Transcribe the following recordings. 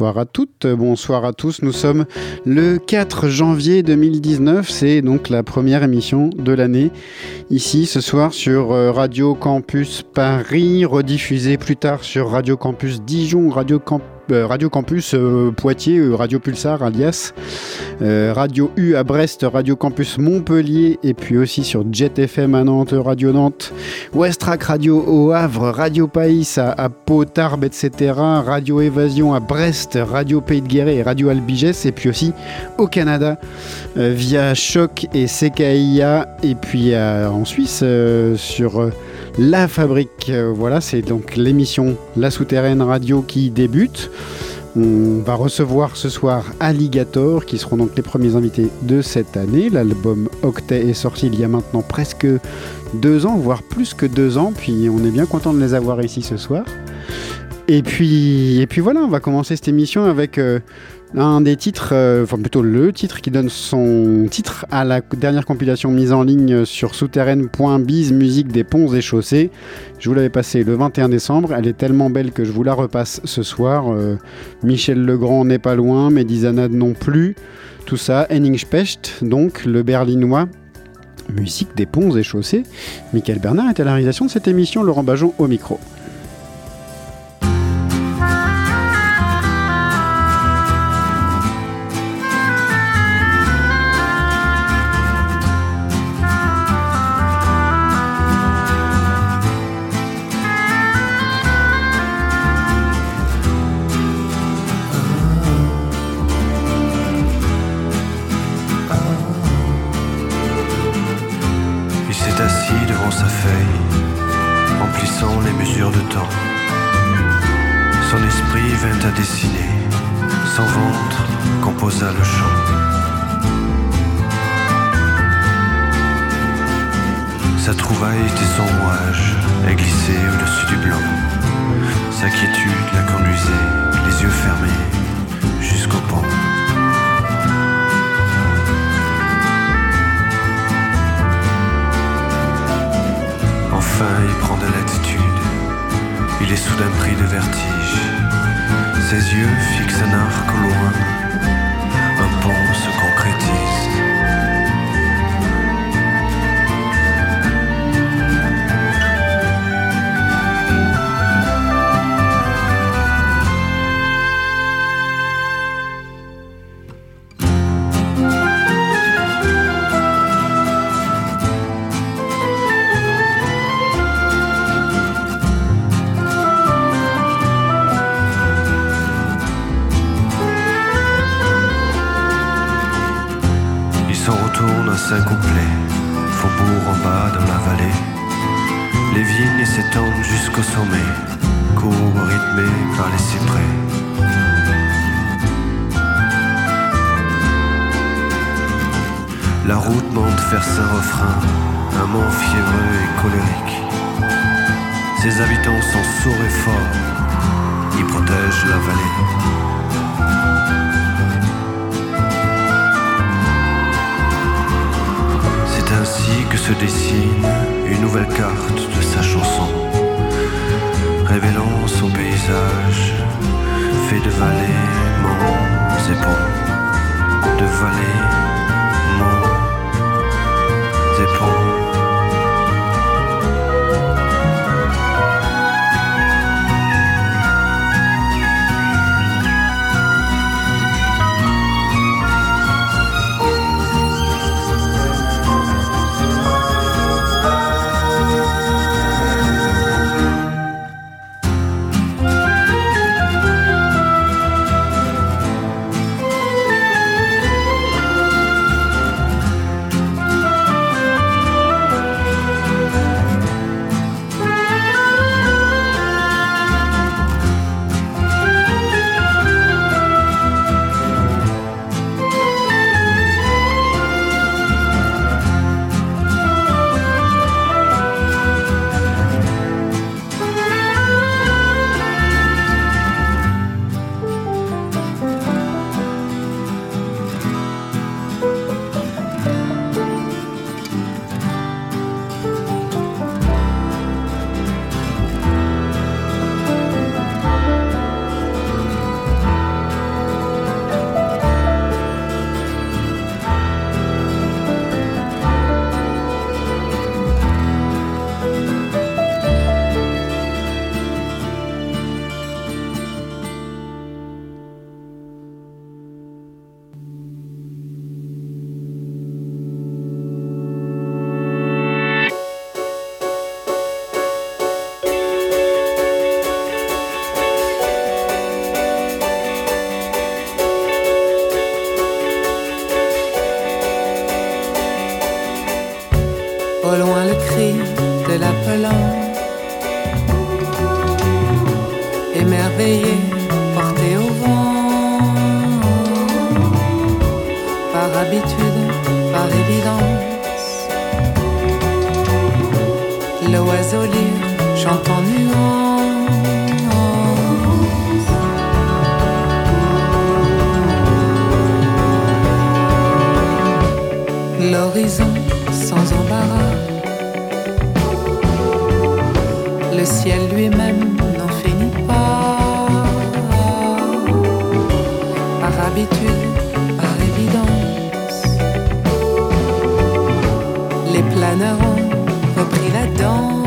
Bonsoir à toutes, bonsoir à tous. Nous sommes le 4 janvier 2019. C'est donc la première émission de l'année ici ce soir sur euh, Radio Campus Paris, rediffusée plus tard sur Radio Campus Dijon, Radio Campus Radio Campus euh, Poitiers, euh, Radio Pulsar alias, Radio U à Brest, Radio Campus Montpellier et puis aussi sur Jet FM à Nantes, Radio Nantes, Westrack Radio au Havre, Radio Païs à, à etc. Radio Évasion à Brest, Radio Pays de Guéret et Radio Albigès et puis aussi au Canada via Choc et CKIA et puis en Suisse sur la Fabrique. Euh, voilà, c'est donc l'émission La Souterraine Radio qui débute. On va recevoir ce soir Alligator, qui seront donc les premiers invités de cette année. L'album Octet est sorti il y a maintenant presque deux ans, voire plus que deux ans, puis on est bien content de les avoir ici ce soir. Et puis, et puis voilà, on va commencer cette émission avec euh, un des titres, euh, enfin plutôt le titre qui donne son titre à la dernière compilation mise en ligne sur souterraine.biz, musique des ponts et chaussées. Je vous l'avais passé le 21 décembre, elle est tellement belle que je vous la repasse ce soir. Euh, Michel Legrand n'est pas loin, Zanad non plus. Tout ça, Henning donc le berlinois, musique des ponts et chaussées. Michael Bernard est à la réalisation de cette émission, Laurent Bajon au micro. Son esprit vint à dessiner, son ventre composa le chant. Sa trouvaille était son rouage, et glissait au-dessus du blanc. Sa quiétude la conduisait, les yeux fermés, jusqu'au pont. Enfin, il prend de l'attitude il est soudain pris de vertige. Ses yeux fixent un arc au loin. La route monte vers ses refrains, un mont fiévreux et colérique. Ses habitants sont sourds et forts, ils protègent la vallée. C'est ainsi que se dessine une nouvelle carte de sa chanson, révélant son paysage fait de vallées, monts et ponts, de vallées, L'oiseau lire chante en L'horizon sans embarras. Le ciel lui-même n'en finit pas. Par habitude, par évidence, les planeurs ont repris la danse.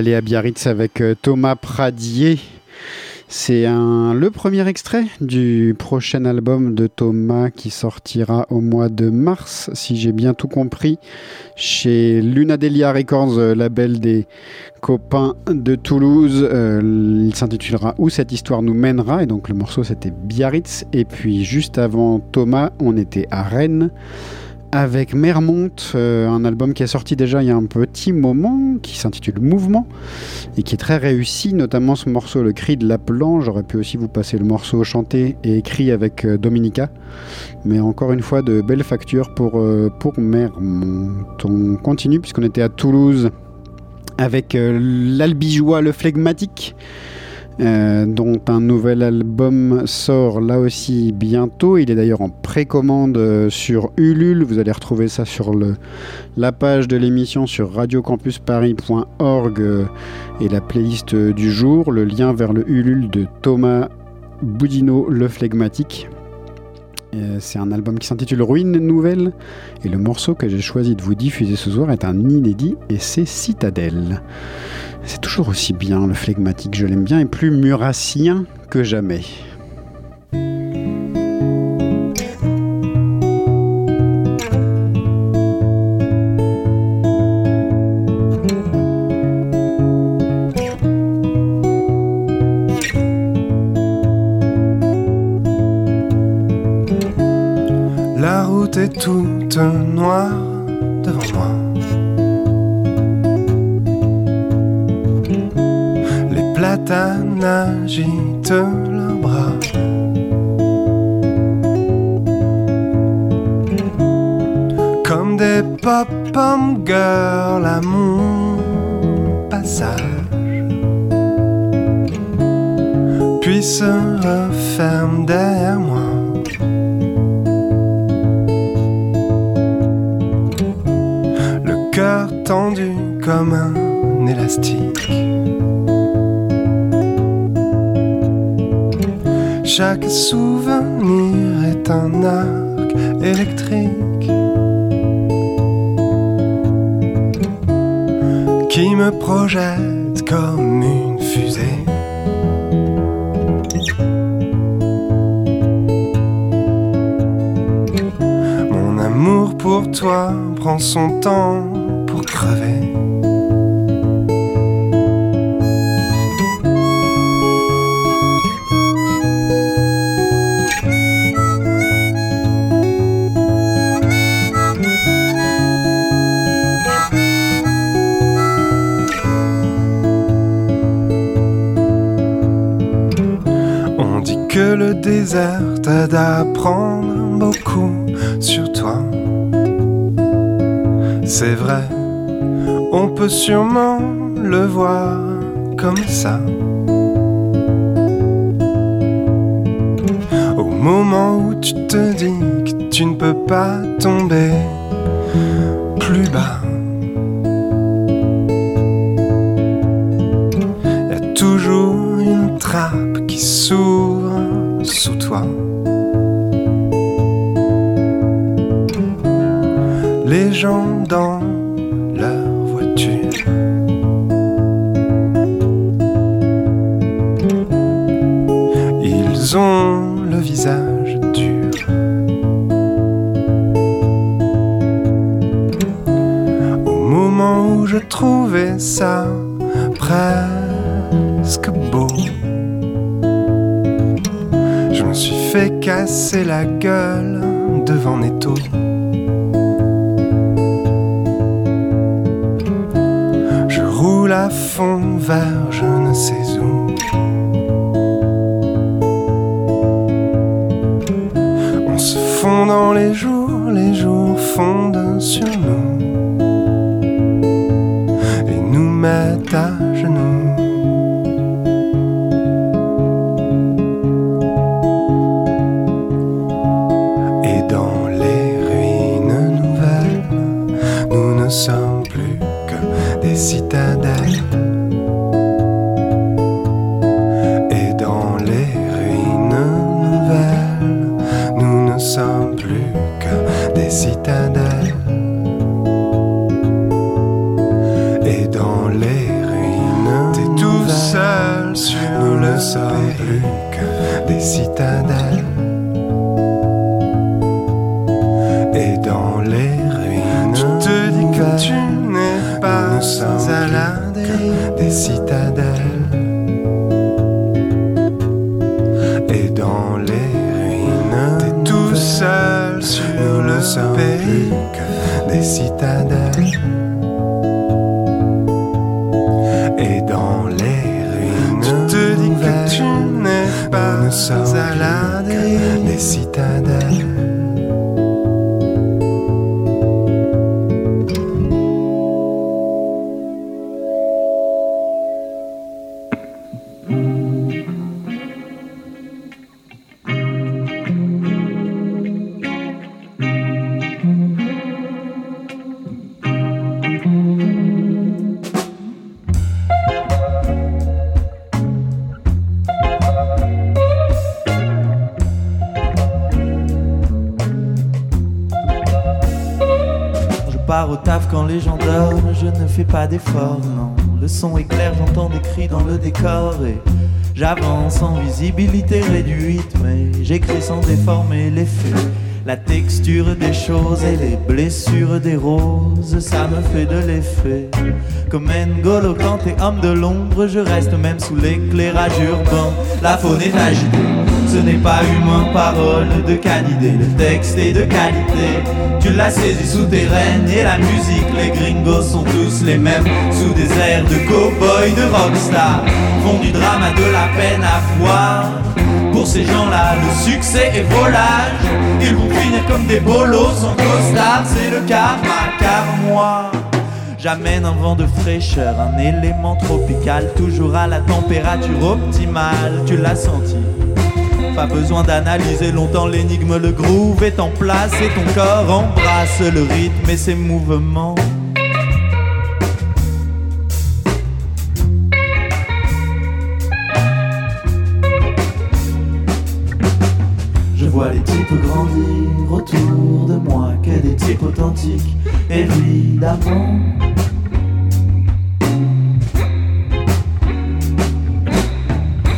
Aller à Biarritz avec euh, Thomas Pradier. C'est le premier extrait du prochain album de Thomas qui sortira au mois de mars, si j'ai bien tout compris, chez Lunadelia Records, euh, label des copains de Toulouse. Euh, il s'intitulera Où cette histoire nous mènera. Et donc le morceau c'était Biarritz. Et puis juste avant Thomas, on était à Rennes avec Mermont, euh, un album qui est sorti déjà il y a un petit moment, qui s'intitule Mouvement, et qui est très réussi, notamment ce morceau, Le cri de l'appelant. J'aurais pu aussi vous passer le morceau chanté et écrit avec euh, Dominica, mais encore une fois, de belles factures pour, euh, pour Mermont. On continue, puisqu'on était à Toulouse, avec l'albigeois, le flegmatique. Euh, dont un nouvel album sort là aussi bientôt. Il est d'ailleurs en précommande euh, sur Ulule. Vous allez retrouver ça sur la page de l'émission sur radiocampusparis.org euh, et la playlist du jour. Le lien vers le Ulule de Thomas Boudino, le flegmatique. C'est un album qui s'intitule Ruine Nouvelle et le morceau que j'ai choisi de vous diffuser ce soir est un inédit et c'est Citadelle. C'est toujours aussi bien, le flegmatique, je l'aime bien, et plus murassien que jamais. Toute noire devant moi. platanes agitent leurs bras. Comme des pop-pom girls à mon passage. Puis se referme derrière moi. Tendu comme un élastique. Chaque souvenir est un arc électrique qui me projette comme une fusée. Mon amour pour toi prend son temps pour crever. le désert t'aide à apprendre beaucoup sur toi. C'est vrai, on peut sûrement le voir comme ça. Au moment où tu te dis que tu ne peux pas tomber plus bas. Y a toujours une trappe qui s'ouvre sous toi. Les gens dans où je trouvais ça presque beau. fait casser la gueule devant Netto. Je roule à fond vers je ne sais où. On se fond dans les jours, les jours fondent sur nous et des citadelles. Et dans les ruines, t'es tout seul sur le pays que des citadelles. Et dans les ruines, tu te dis que tu n'es pas à la des citadelles. Dans le décor et j'avance en visibilité réduite, mais j'écris sans déformer les. La texture des choses et les blessures des roses, ça me fait de l'effet. Comme N'Golo quand t'es homme de l'ombre, je reste même sous l'éclairage urbain. La faune est agitée, ce n'est pas humain, parole de canidé. Le texte est de qualité, tu l'as saisi souterraine et la musique, les gringos sont tous les mêmes. Sous des airs de cow-boy, de rockstar, font du drama de la peine à voir. Pour ces gens-là, le succès est volage. Ils vont finir comme des bolos sans costard. C'est le karma, car moi, j'amène un vent de fraîcheur, un élément tropical, toujours à la température optimale. Tu l'as senti. Pas besoin d'analyser longtemps l'énigme, le groove est en place et ton corps embrasse le rythme et ses mouvements. Je vois les types grandir autour de moi, que des types authentiques, évidemment.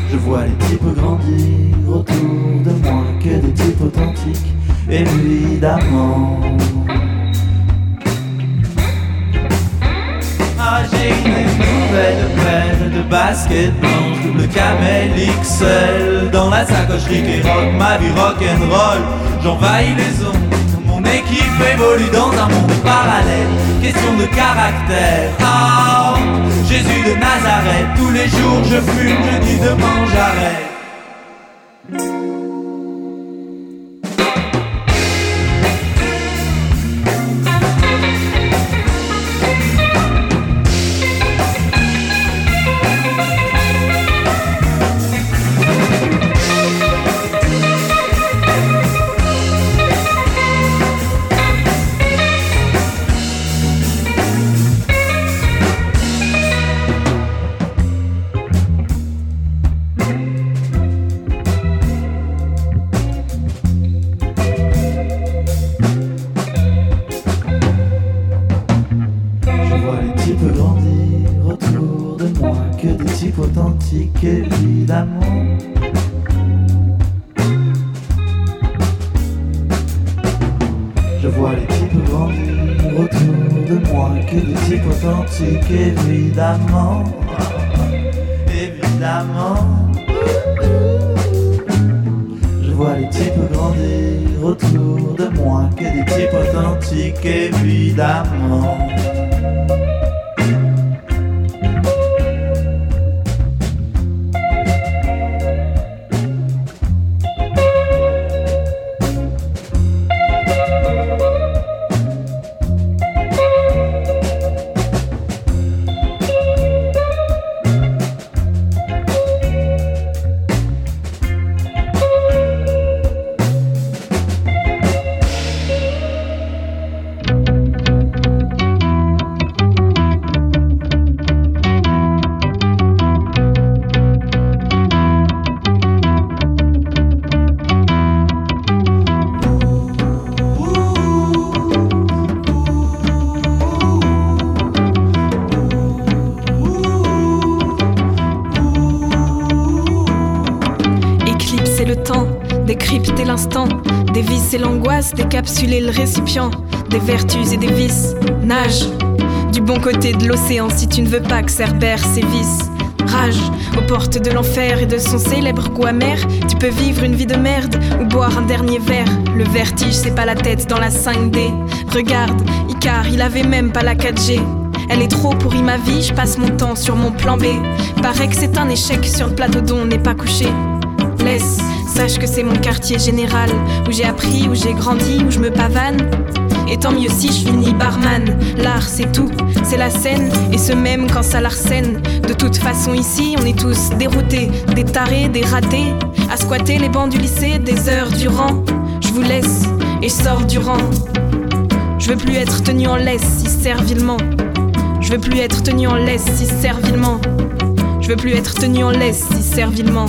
Je vois les types grandir autour de moi, que des types authentiques, évidemment. Ah, j'ai une nouvelle paire de baskets blanches, double camel XL Dans la sacocherie qui rock, ma vie rock'n'roll. J'envahis les ondes, mon équipe évolue dans un monde parallèle. Question de caractère, ah Jésus de Nazareth, tous les jours je fume, je dis demain j'arrête Je authentiques évidemment. Le récipient, des vertus et des vices. Nage du bon côté de l'océan si tu ne veux pas que Cerbère sévisse. Rage aux portes de l'enfer et de son célèbre goût amer. Tu peux vivre une vie de merde ou boire un dernier verre. Le vertige, c'est pas la tête dans la 5D. Regarde, Icar, il avait même pas la 4G. Elle est trop pourrie ma vie, je passe mon temps sur mon plan B. Paraît que c'est un échec sur le plateau dont on n'est pas couché. Laisse, sache que c'est mon quartier général, où j'ai appris, où j'ai grandi, où je me pavane. Et tant mieux si je finis barman. L'art, c'est tout, c'est la scène, et ce même quand ça l'arsène. De toute façon, ici, on est tous déroutés, des tarés, des ratés, à squatter les bancs du lycée des heures durant. Je vous laisse, et sors du rang. Je veux plus être tenu en laisse si servilement. Je veux plus être tenu en laisse si servilement. Je veux plus être tenu en laisse si servilement.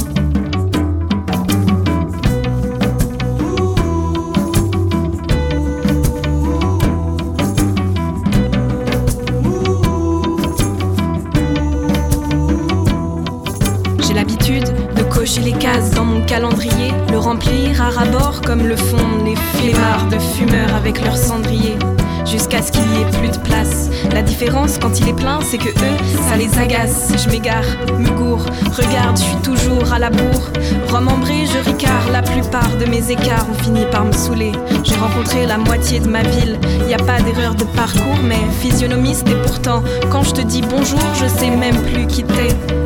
Le remplir à rabord comme le font les flemmards de fumeurs avec leur cendrier. Jusqu'à ce qu'il y ait plus de place. La différence quand il est plein, c'est que eux, ça les agace. Je m'égare, me gourre, regarde, je suis toujours à la bourre. Remembré, je ricard, la plupart de mes écarts ont fini par me saouler. J'ai rencontré la moitié de ma ville, y a pas d'erreur de parcours, mais physionomiste et pourtant, quand je te dis bonjour, je sais même plus qui t'es.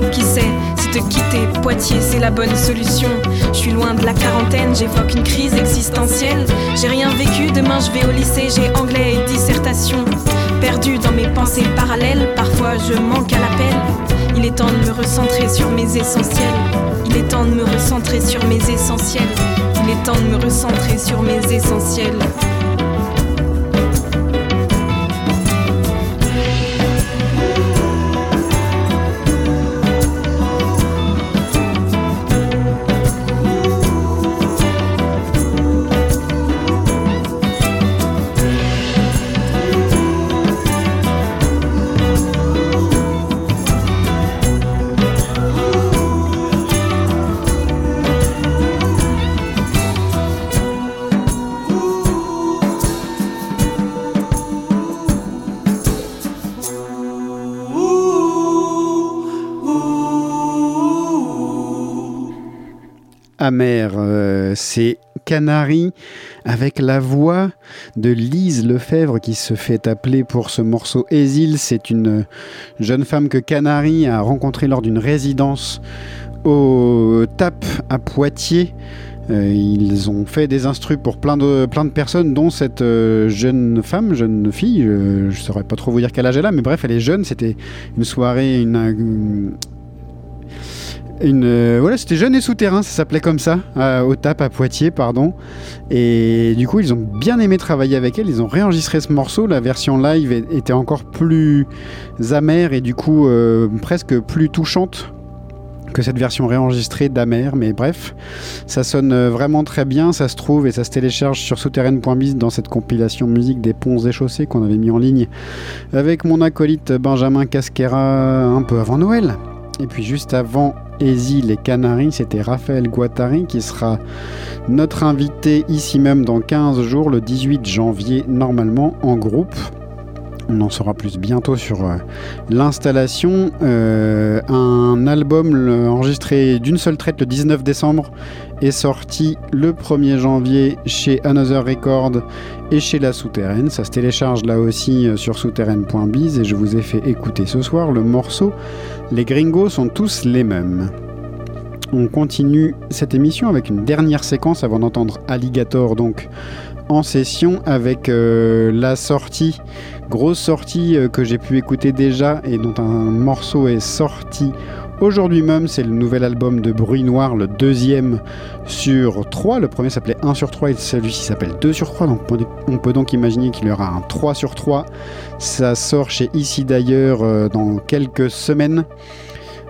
Qui sait si te quitter, Poitiers, c'est la bonne solution. Je suis loin de la quarantaine, j'évoque une crise existentielle. J'ai rien vécu, demain je vais au lycée, j'ai anglais et dissertation. Perdu dans mes pensées parallèles, parfois je manque à l'appel. Il est temps de me recentrer sur mes essentiels. Il est temps de me recentrer sur mes essentiels. Il est temps de me recentrer sur mes essentiels. Amer, euh, c'est Canary avec la voix de Lise Lefebvre qui se fait appeler pour ce morceau Ésil. C'est une jeune femme que Canary a rencontrée lors d'une résidence au TAP à Poitiers. Euh, ils ont fait des instrus pour plein de, plein de personnes, dont cette euh, jeune femme, jeune fille. Je ne saurais pas trop vous dire quel âge elle a, mais bref, elle est jeune. C'était une soirée, une- euh, voilà, c'était jeune et souterrain, ça s'appelait comme ça, au TAP à Poitiers, pardon. Et du coup, ils ont bien aimé travailler avec elle. Ils ont réenregistré ce morceau. La version live était encore plus amère et du coup euh, presque plus touchante que cette version réenregistrée d'Amer. Mais bref, ça sonne euh, vraiment très bien. Ça se trouve et ça se télécharge sur souterraine.biz dans cette compilation musique des ponts et chaussées qu'on avait mis en ligne avec mon acolyte Benjamin Casquera un peu avant Noël. Et puis juste avant Ésil et Canaries, c'était Raphaël Guattari qui sera notre invité ici même dans 15 jours, le 18 janvier, normalement en groupe. On en saura plus bientôt sur euh, l'installation. Euh, un album enregistré d'une seule traite le 19 décembre est sorti le 1er janvier chez Another Record et chez La Souterraine. Ça se télécharge là aussi euh, sur souterraine.biz et je vous ai fait écouter ce soir le morceau Les gringos sont tous les mêmes. On continue cette émission avec une dernière séquence avant d'entendre Alligator donc en session avec euh, la sortie, grosse sortie euh, que j'ai pu écouter déjà et dont un morceau est sorti aujourd'hui même. C'est le nouvel album de Bruit Noir, le deuxième sur 3. Le premier s'appelait 1 sur 3 et celui-ci s'appelle 2 sur 3. Donc on peut donc imaginer qu'il y aura un 3 sur 3. Ça sort chez Ici d'ailleurs euh, dans quelques semaines.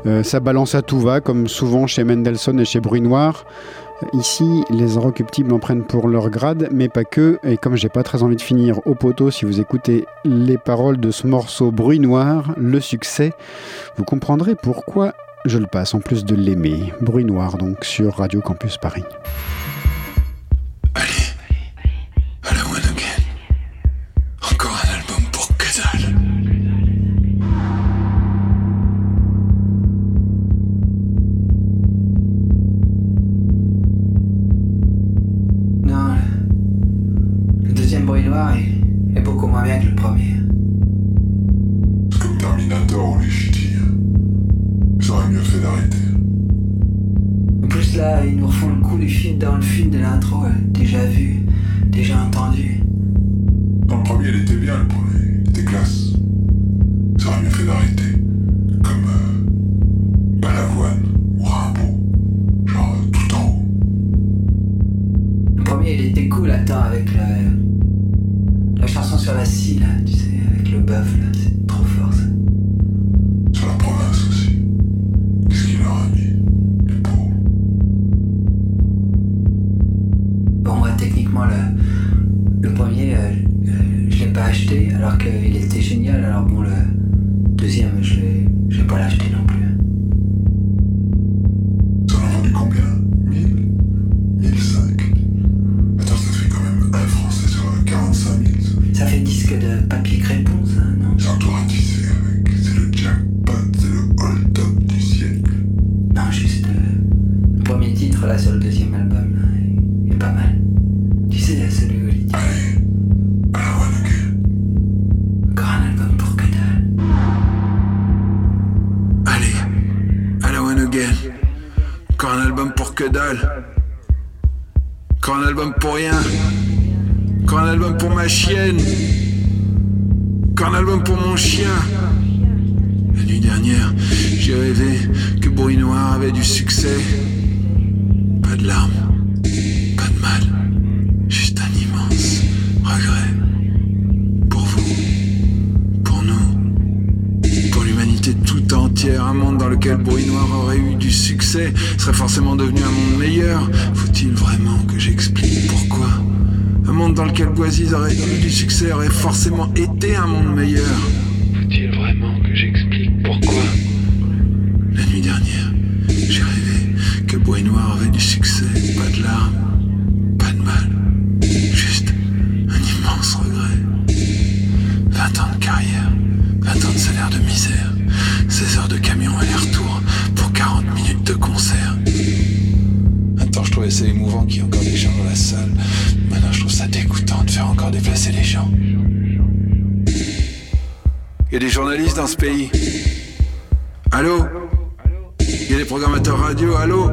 Euh, ça balance à tout va, comme souvent chez Mendelssohn et chez Bruit Noir. Ici, les inrecuptibles en prennent pour leur grade, mais pas que. Et comme j'ai pas très envie de finir au poteau, si vous écoutez les paroles de ce morceau Bruit Noir, le succès, vous comprendrez pourquoi je le passe en plus de l'aimer. Bruit noir donc sur Radio Campus Paris. des glaces. Ça aurait mieux fait d'arrêter. Comme euh, Balavoine ou Rimbaud. Genre euh, tout en haut. Le premier, il était cool, attends, avec la, la chanson sur la scie, là, tu sais, avec le bœuf, là. j'ai rêvé que Bruit Noir avait du succès. Pas de larmes, pas de mal, juste un immense regret. Pour vous, pour nous, pour l'humanité tout entière, un monde dans lequel Bruit Noir aurait eu du succès serait forcément devenu un monde meilleur. Faut-il vraiment que j'explique pourquoi? Un monde dans lequel Boisiz aurait eu du succès aurait forcément été un monde meilleur. Faut-il vraiment que j'explique dans ce pays. Allô? Il y a des programmateurs radio, allô?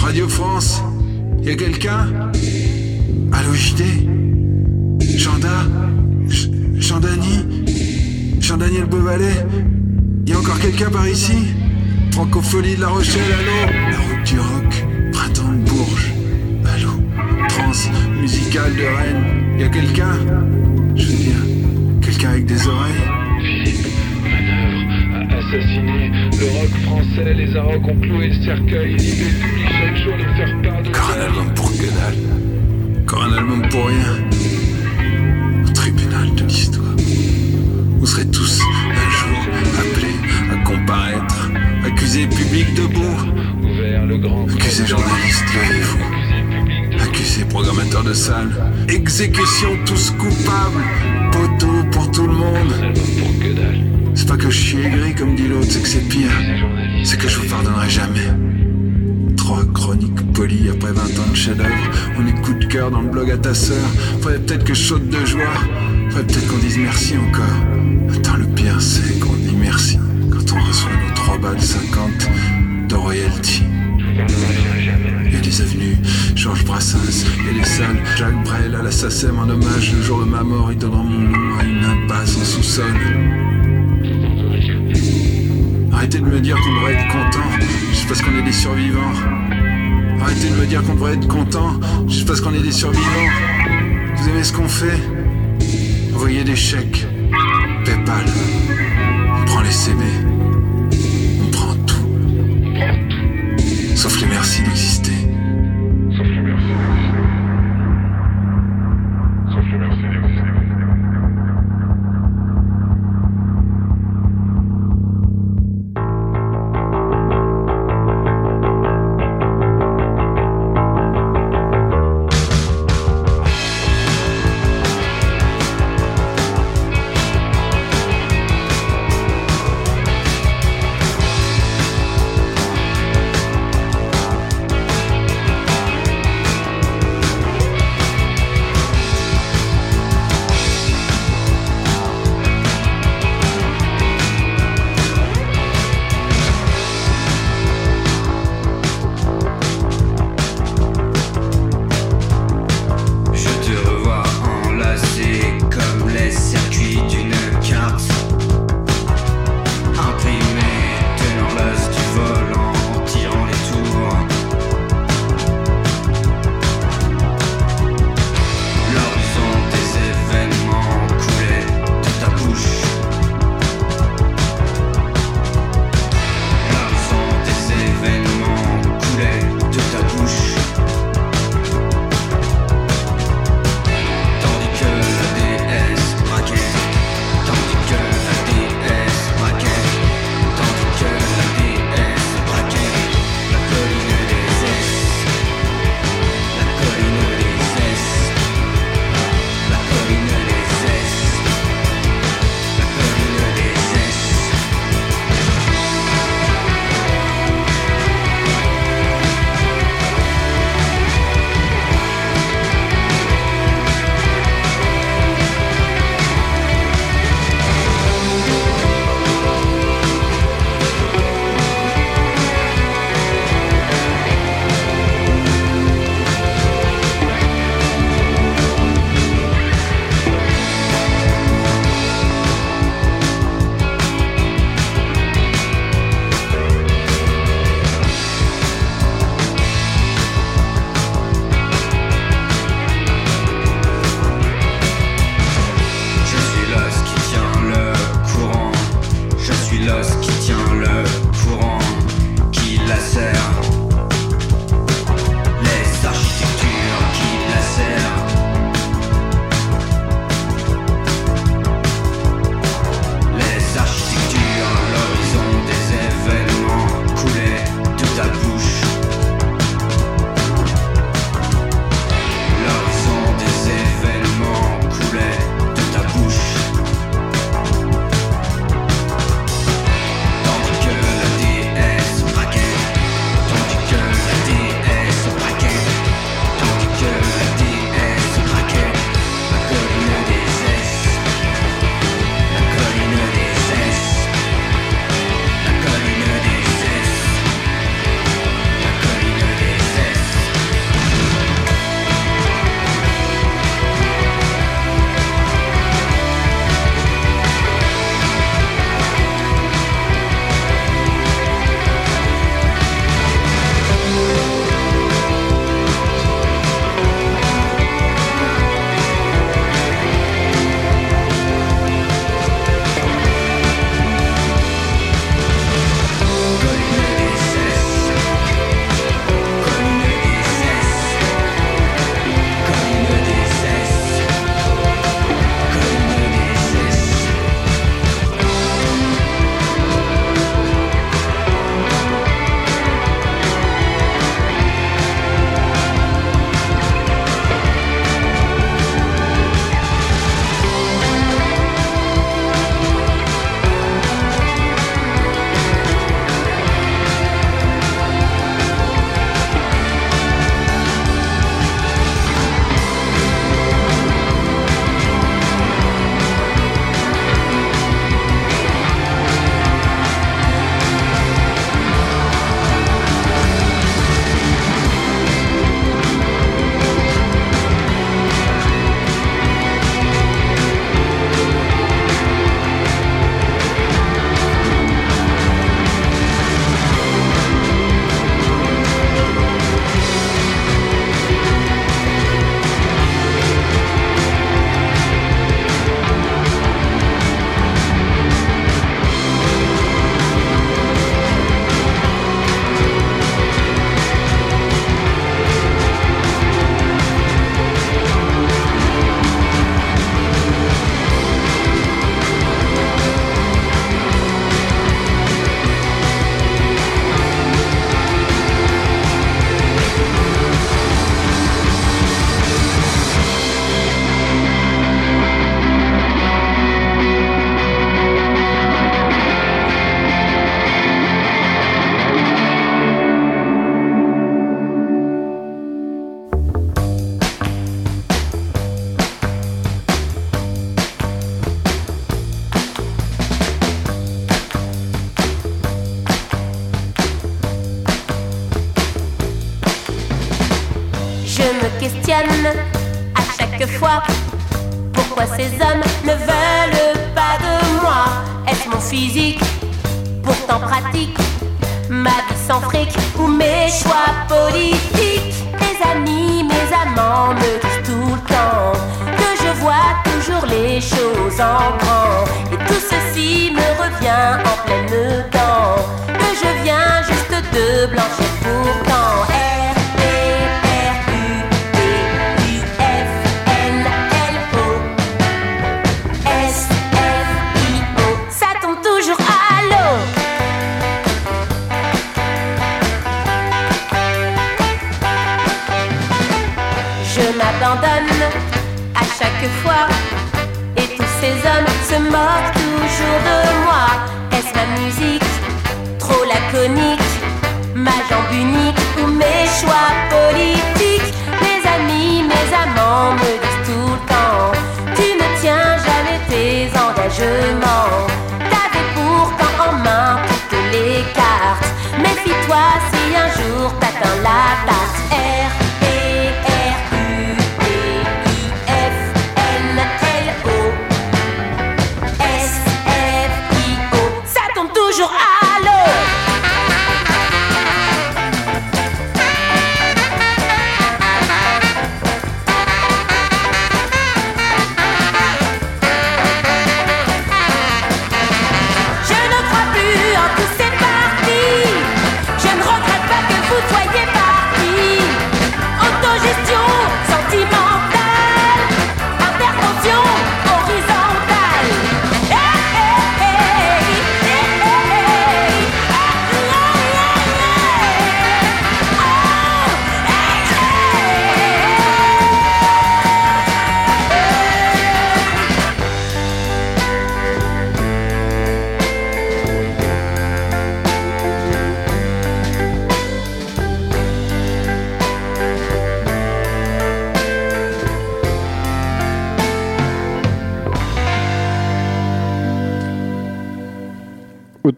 Radio France Il y a quelqu'un? Allô JD Janda Jean Daniel Beauvalet? Il y a encore quelqu'un par ici? Francophonie de La Rochelle, allô? La route du rock, printemps de Bourges, allô? Trans, musicale de Rennes, il y a quelqu'un? Je veux dire, quelqu'un avec des oreilles. Philippe Manœuvre a assassiné le rock français. Les Arocs ont cloué le cercueil. Il y publie chaque jour nous faire part de. Car un album pour que dalle. Quand un album pour rien. Au tribunal de l'histoire. Vous serez tous un jour appelés à comparaître. Accusés publics debout. Ouvert le grand. Accusés journalistes, levez-vous. Accusés programmateurs de salle, exécution tous coupables, tout le monde. C'est pas que je suis aigri comme dit l'autre, c'est que c'est pire. C'est que je vous pardonnerai jamais. Trois chroniques polies après 20 ans de chef-d'œuvre. On est coup de cœur dans le blog à ta sœur. Faudrait peut-être que je saute de joie. Faudrait peut-être qu'on dise merci encore. Attends, le pire c'est qu'on dit merci quand on reçoit nos trois balles 50 de royalty et des avenues. Georges Brassens et les salles. Jacques Brel à la SACEM en hommage. Le jour de ma mort, ils donneront mon nom à une impasse en sous-sol. Arrêtez de me dire qu'on devrait être content, juste parce qu'on est des survivants. Arrêtez de me dire qu'on devrait être content, juste parce qu'on est des survivants. Vous aimez ce qu'on fait? Envoyez des chèques. Paypal. On prend les CB.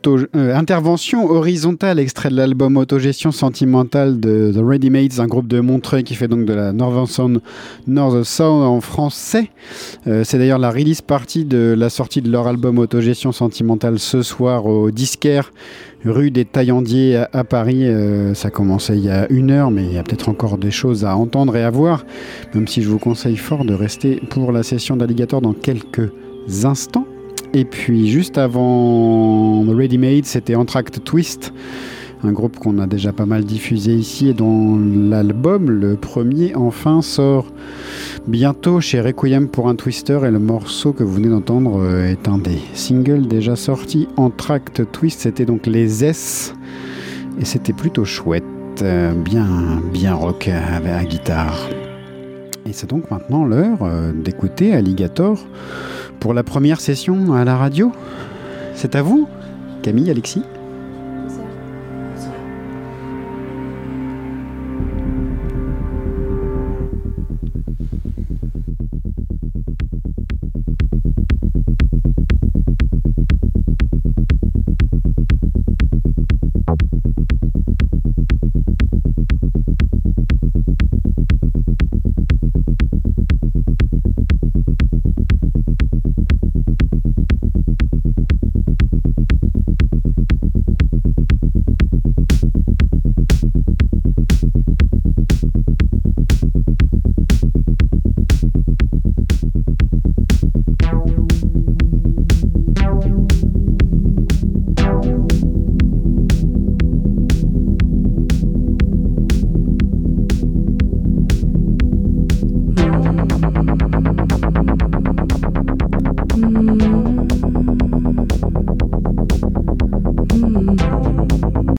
Euh, intervention horizontale, extrait de l'album Autogestion sentimentale de The Ready Mates, un groupe de Montreuil qui fait donc de la Northern North Sound en français. Euh, c'est d'ailleurs la release partie de la sortie de leur album Autogestion sentimentale ce soir au disquaire rue des Taillandiers à, à Paris. Euh, ça commençait il y a une heure, mais il y a peut-être encore des choses à entendre et à voir, même si je vous conseille fort de rester pour la session d'Alligator dans quelques instants. Et puis juste avant Ready Made, c'était Entracte Twist, un groupe qu'on a déjà pas mal diffusé ici et dont l'album, le premier enfin, sort bientôt chez Requiem pour un Twister et le morceau que vous venez d'entendre euh, est un des singles déjà sortis. Entracte Twist, c'était donc les S et c'était plutôt chouette, euh, bien, bien rock avec la guitare. Et c'est donc maintenant l'heure euh, d'écouter Alligator pour la première session à la radio. C'est à vous, Camille, Alexis